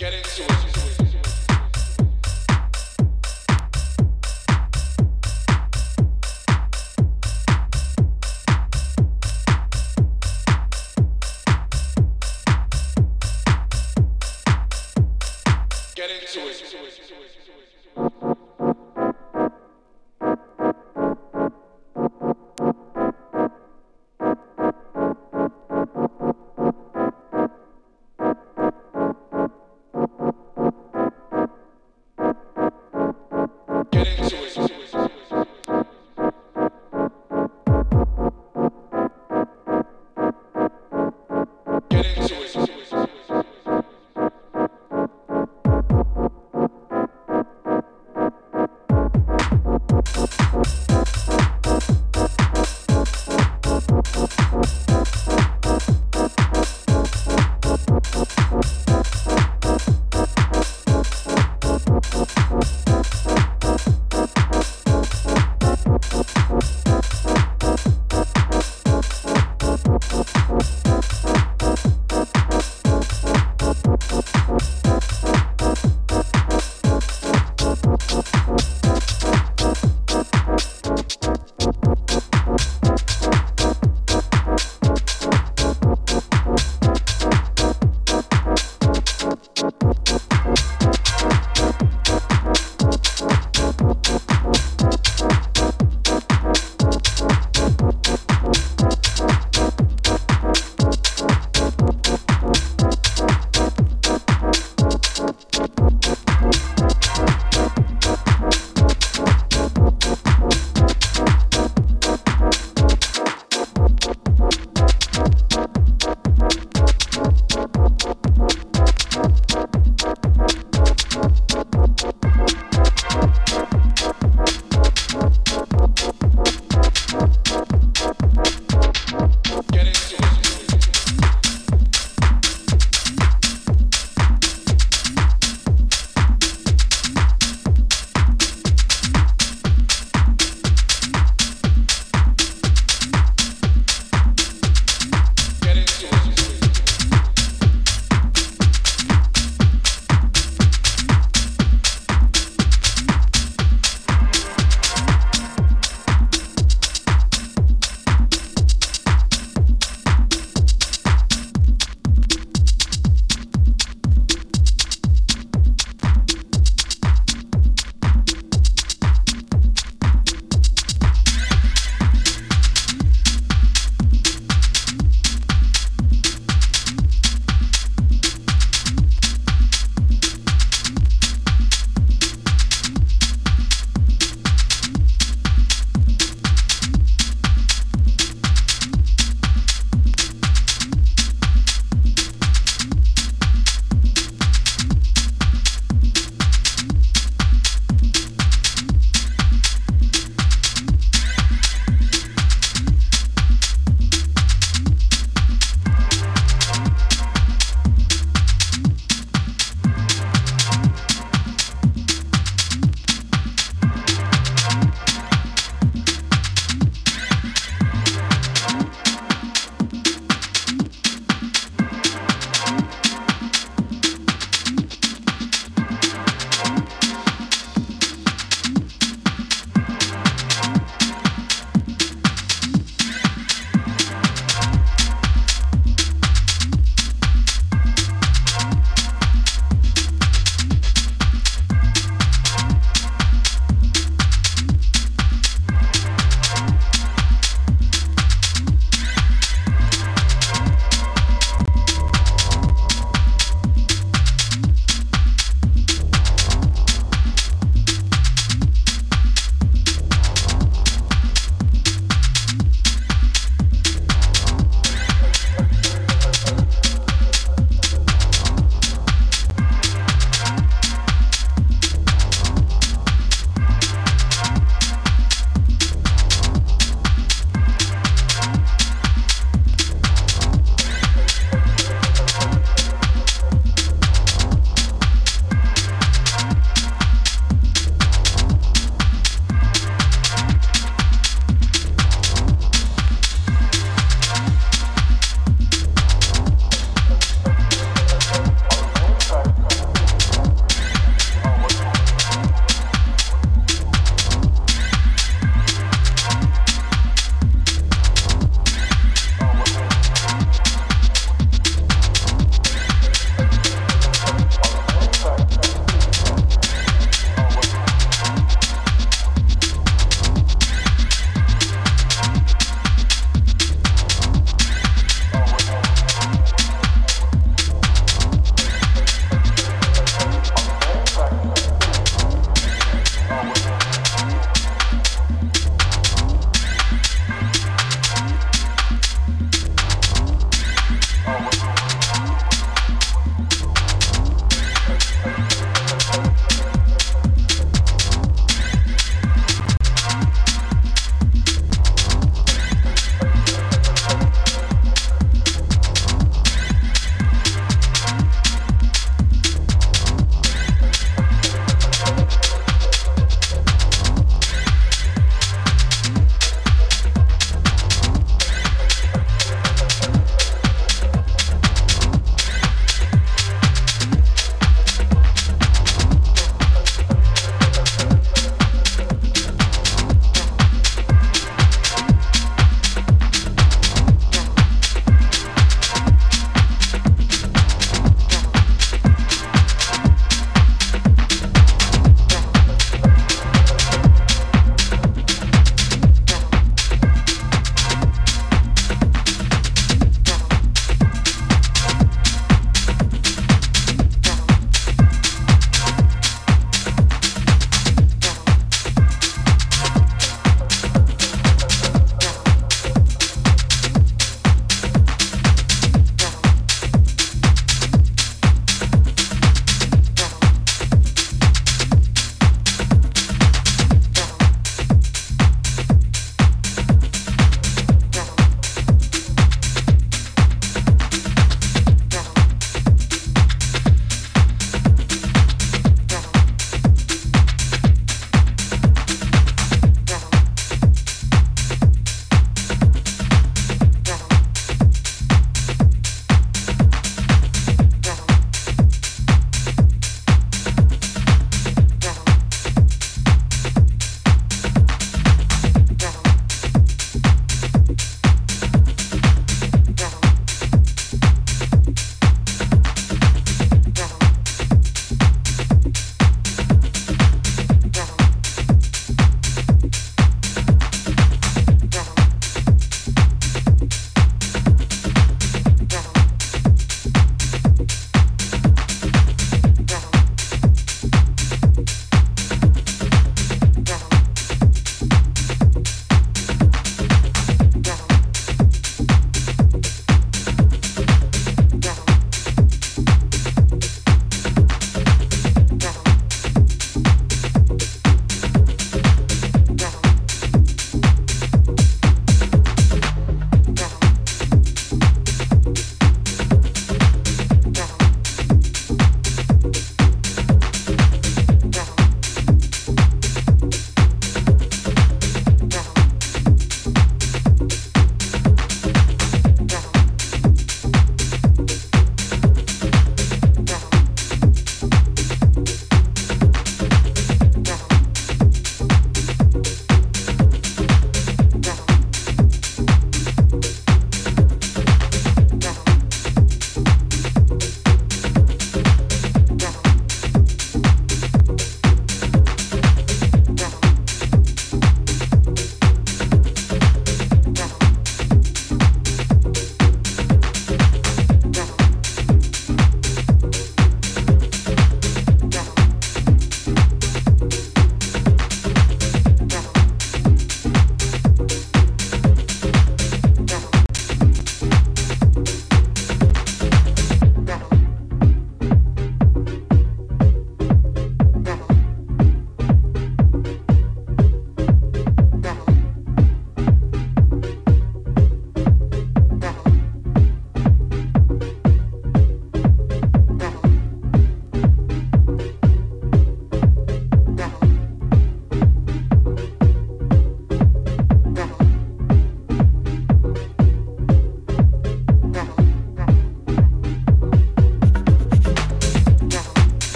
Get into it.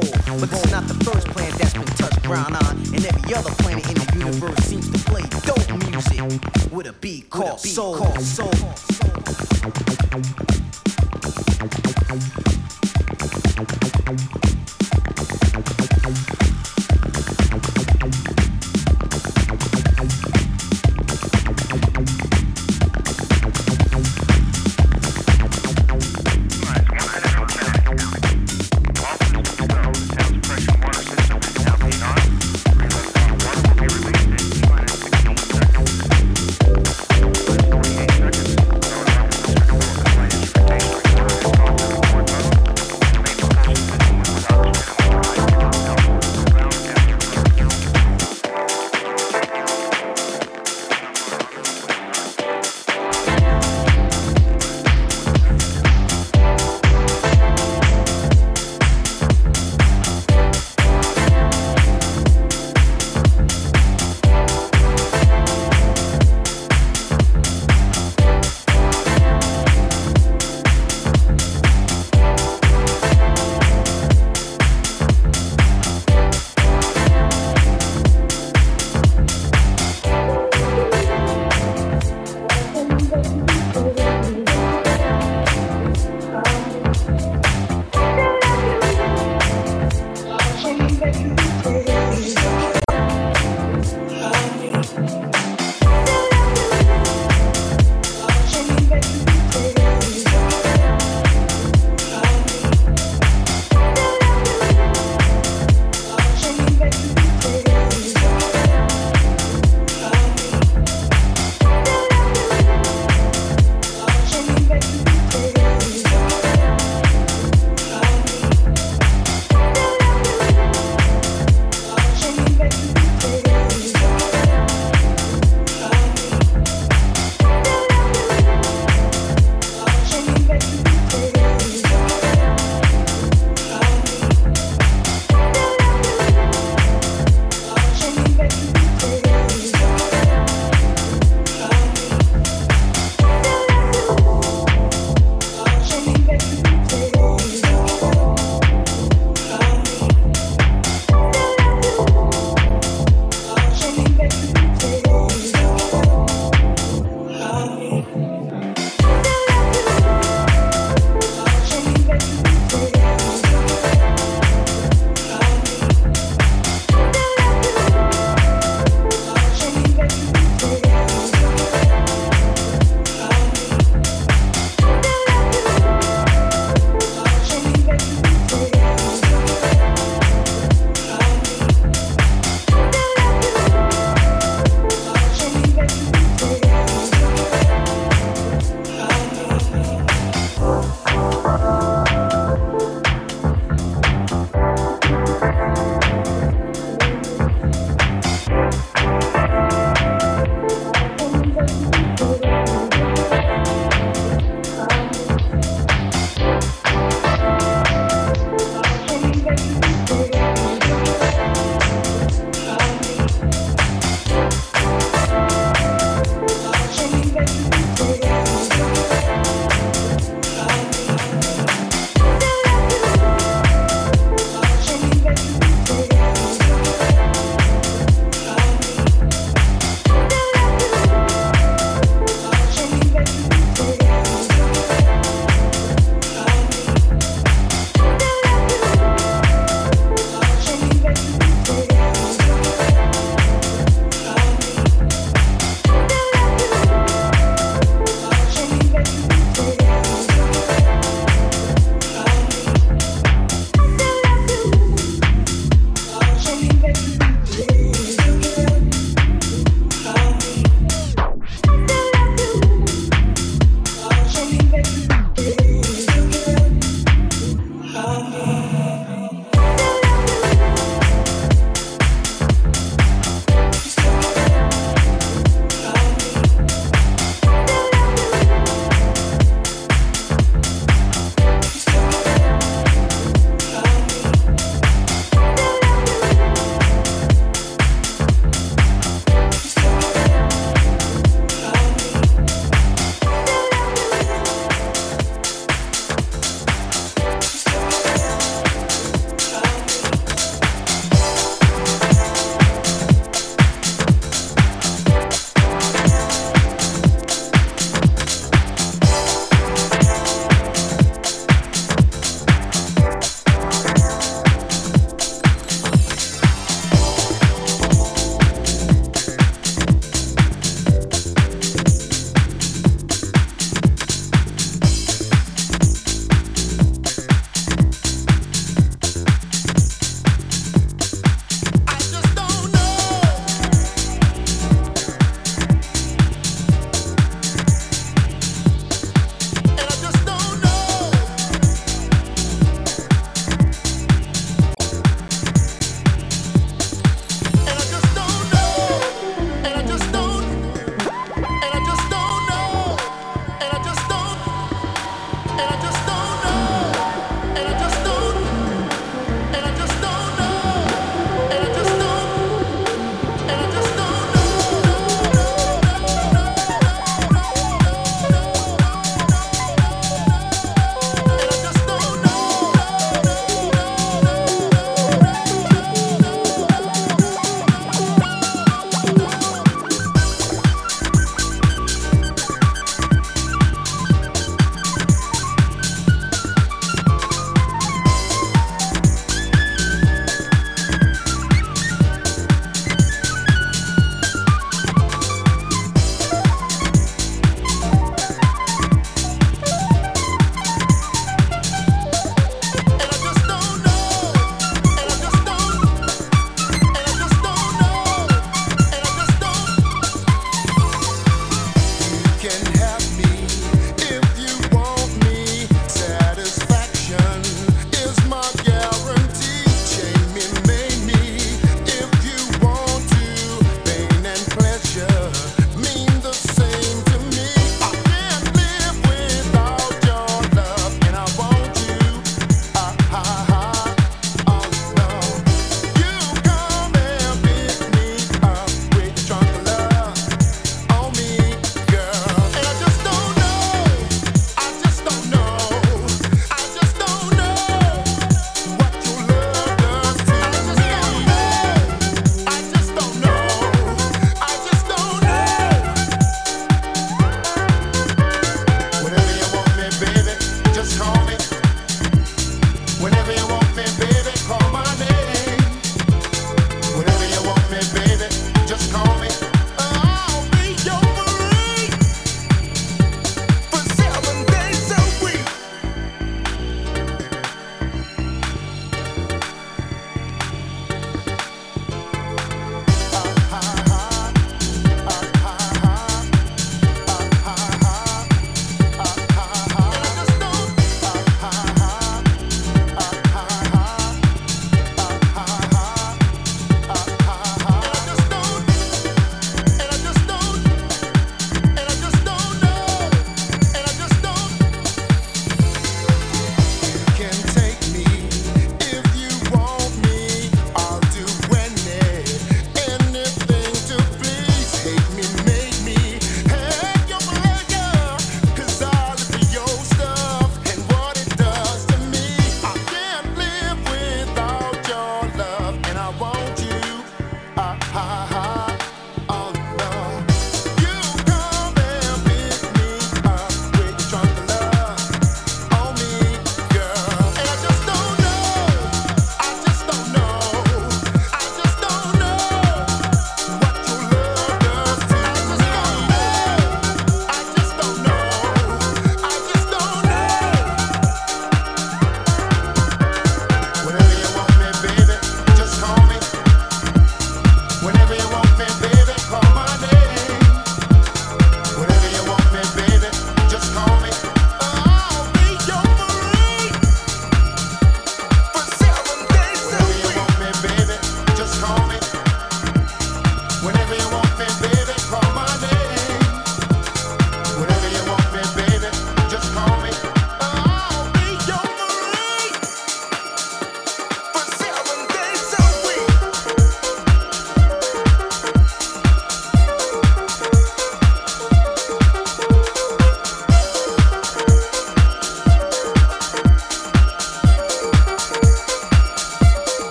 But it's not the first planet that's been touched ground on, uh, and every other planet in the universe seems to play dope music with a beat called soul. Soul. soul.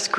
Just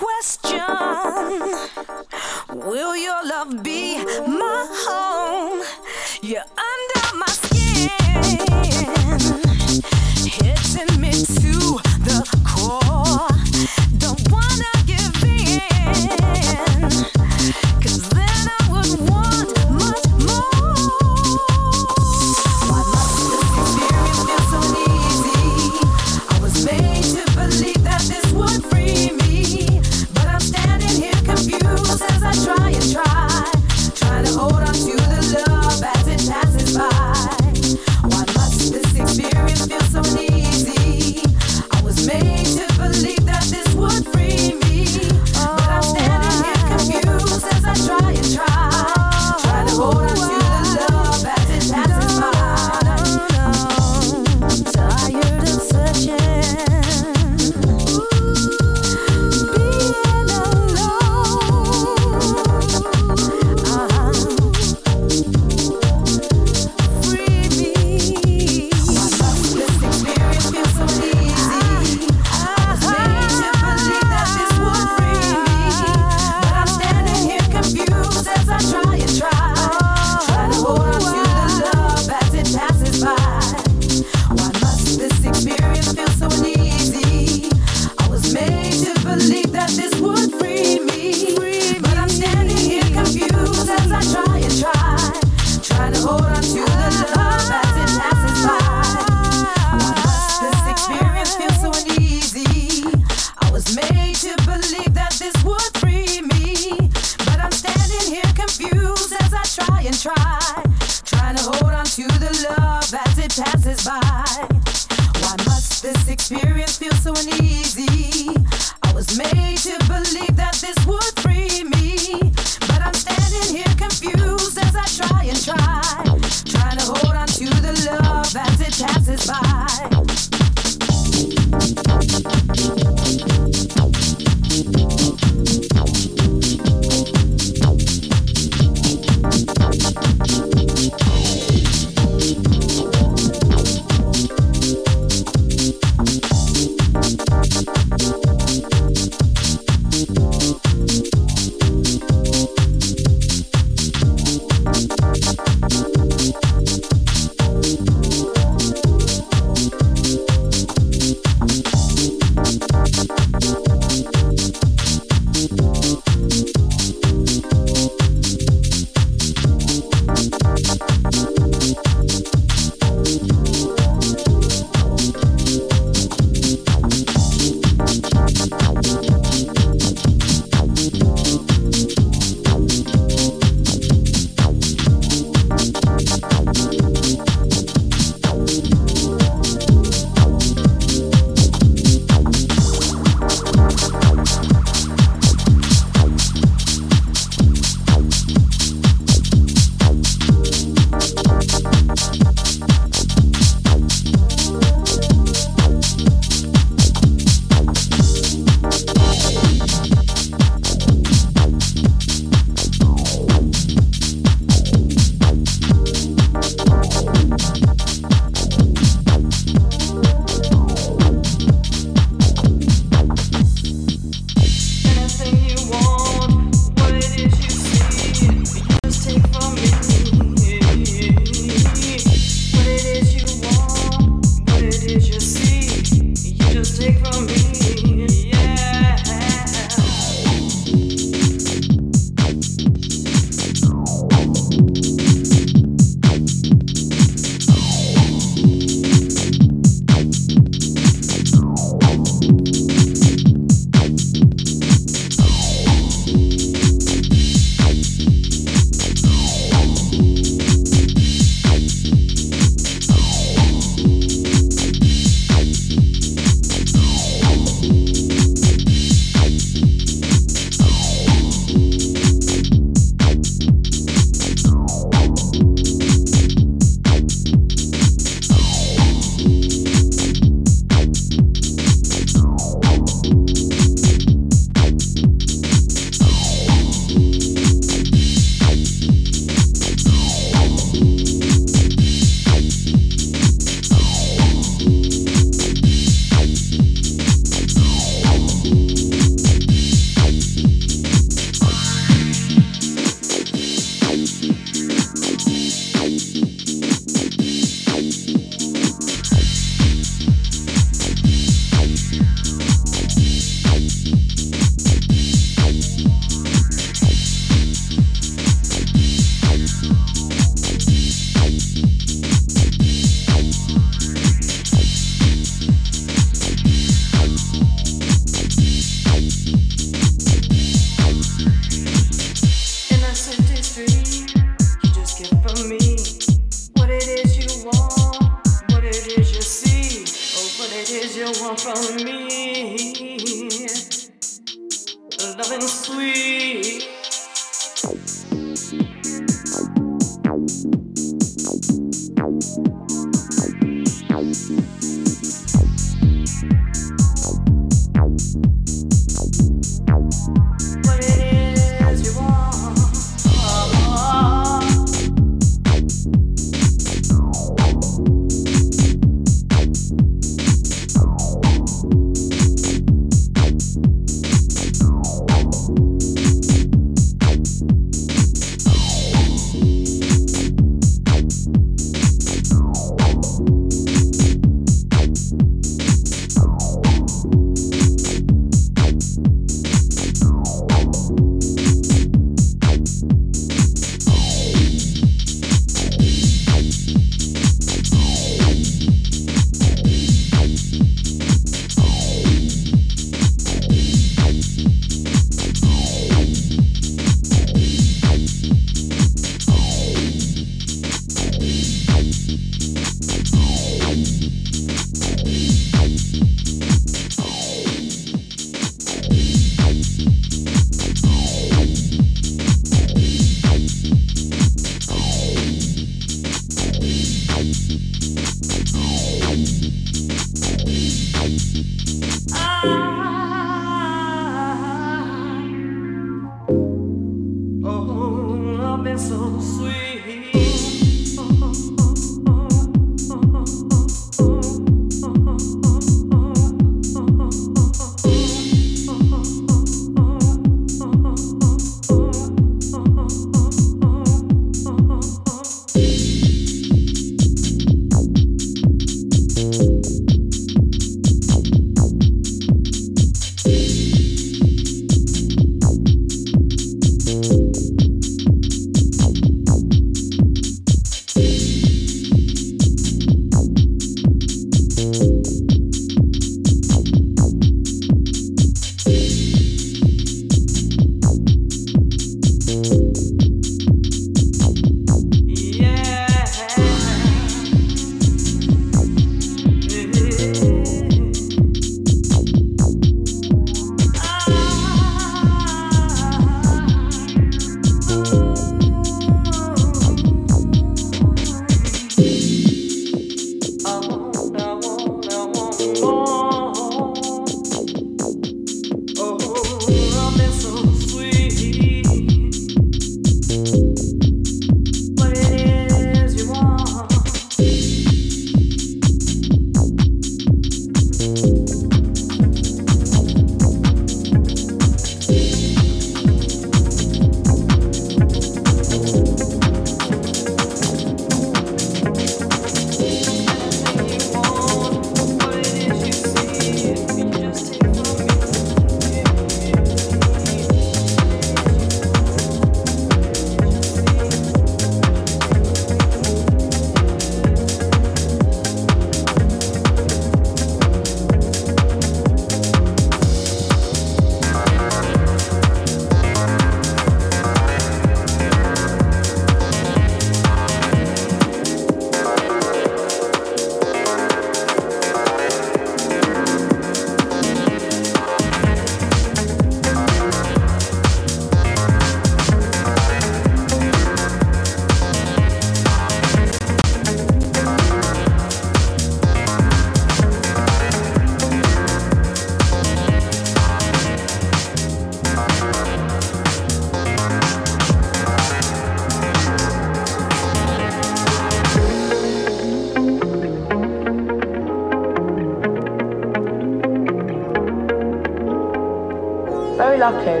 groove. lucky.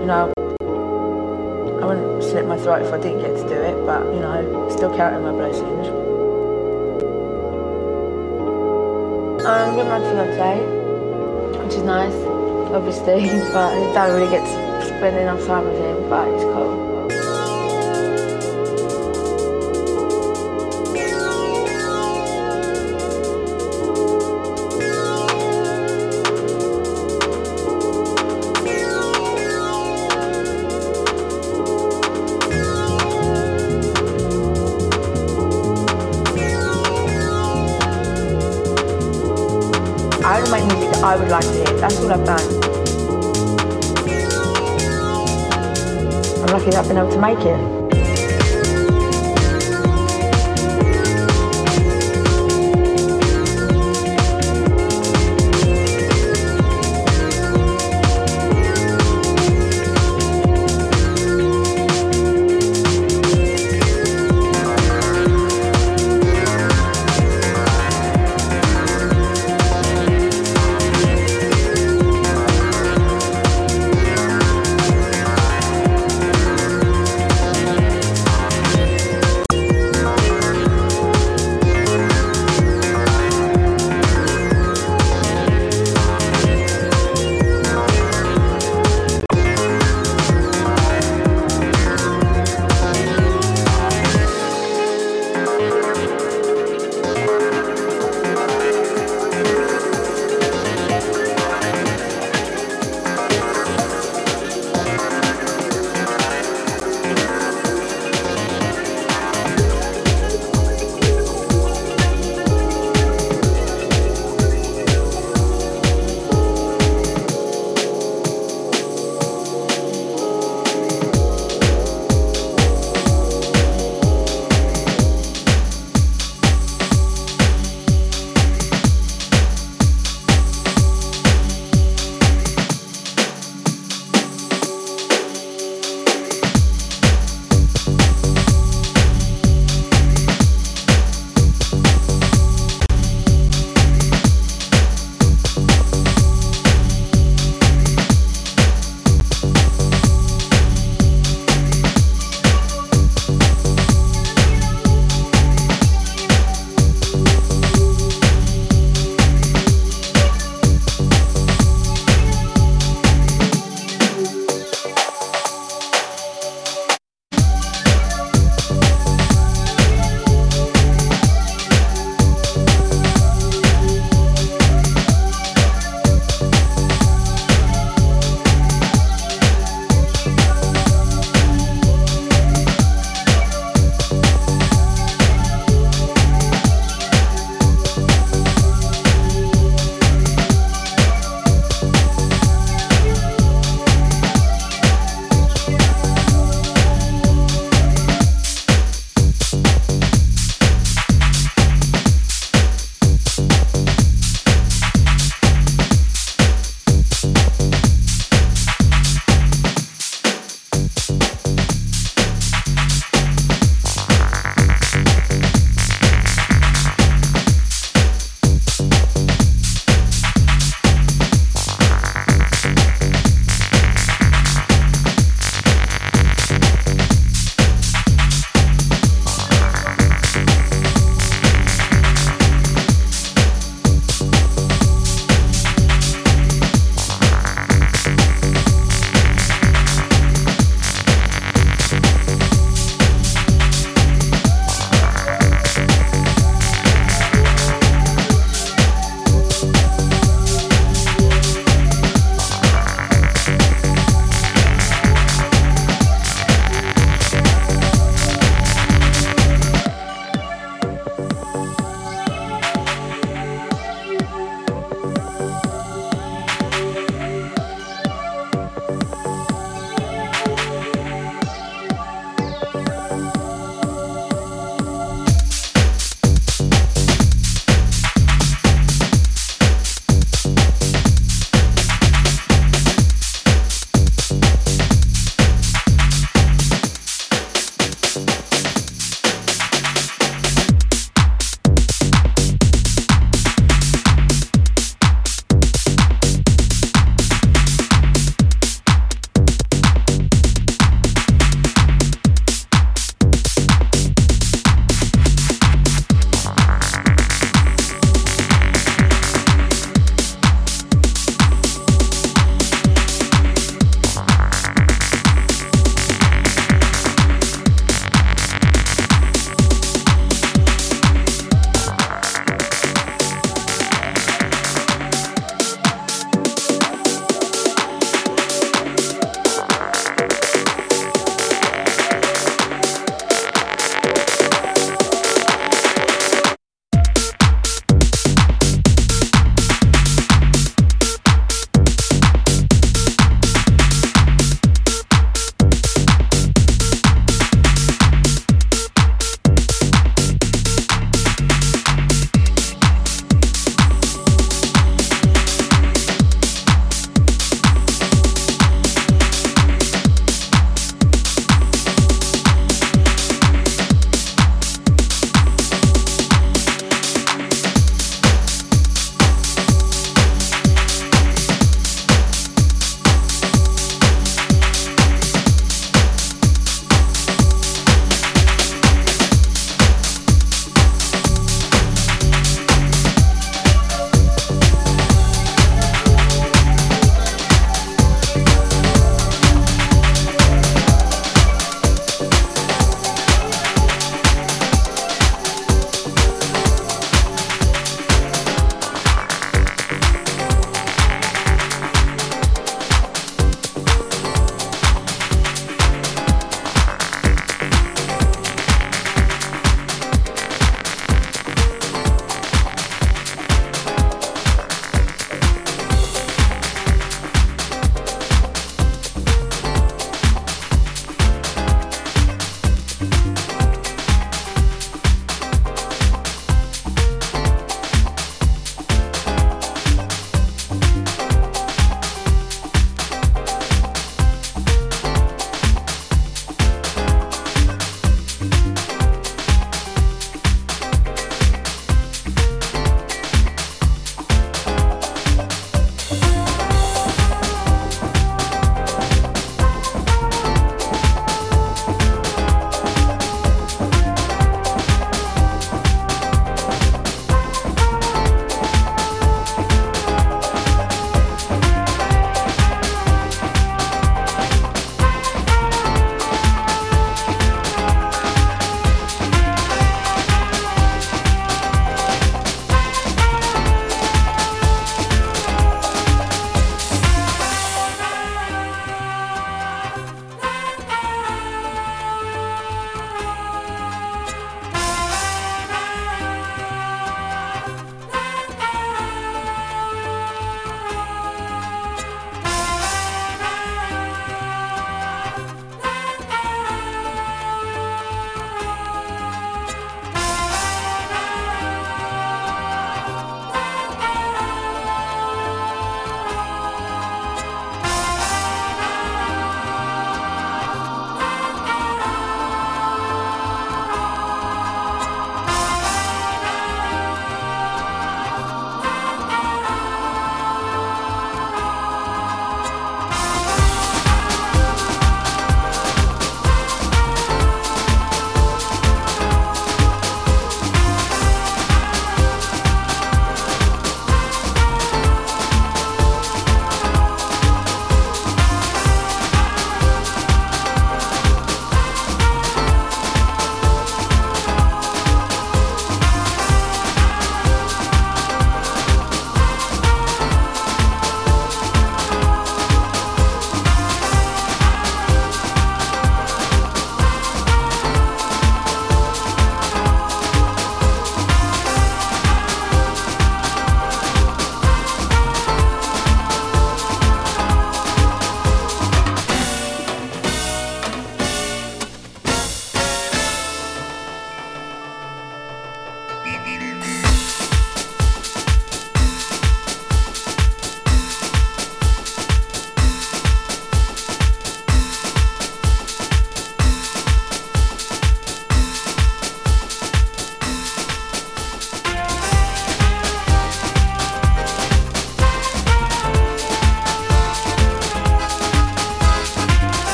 You know, I wouldn't slit my throat if I didn't get to do it, but, you know, still counting my blessings. I'm with my fiance, which is nice, obviously, but I don't really get to spend enough time with him, but it's cool. To make it.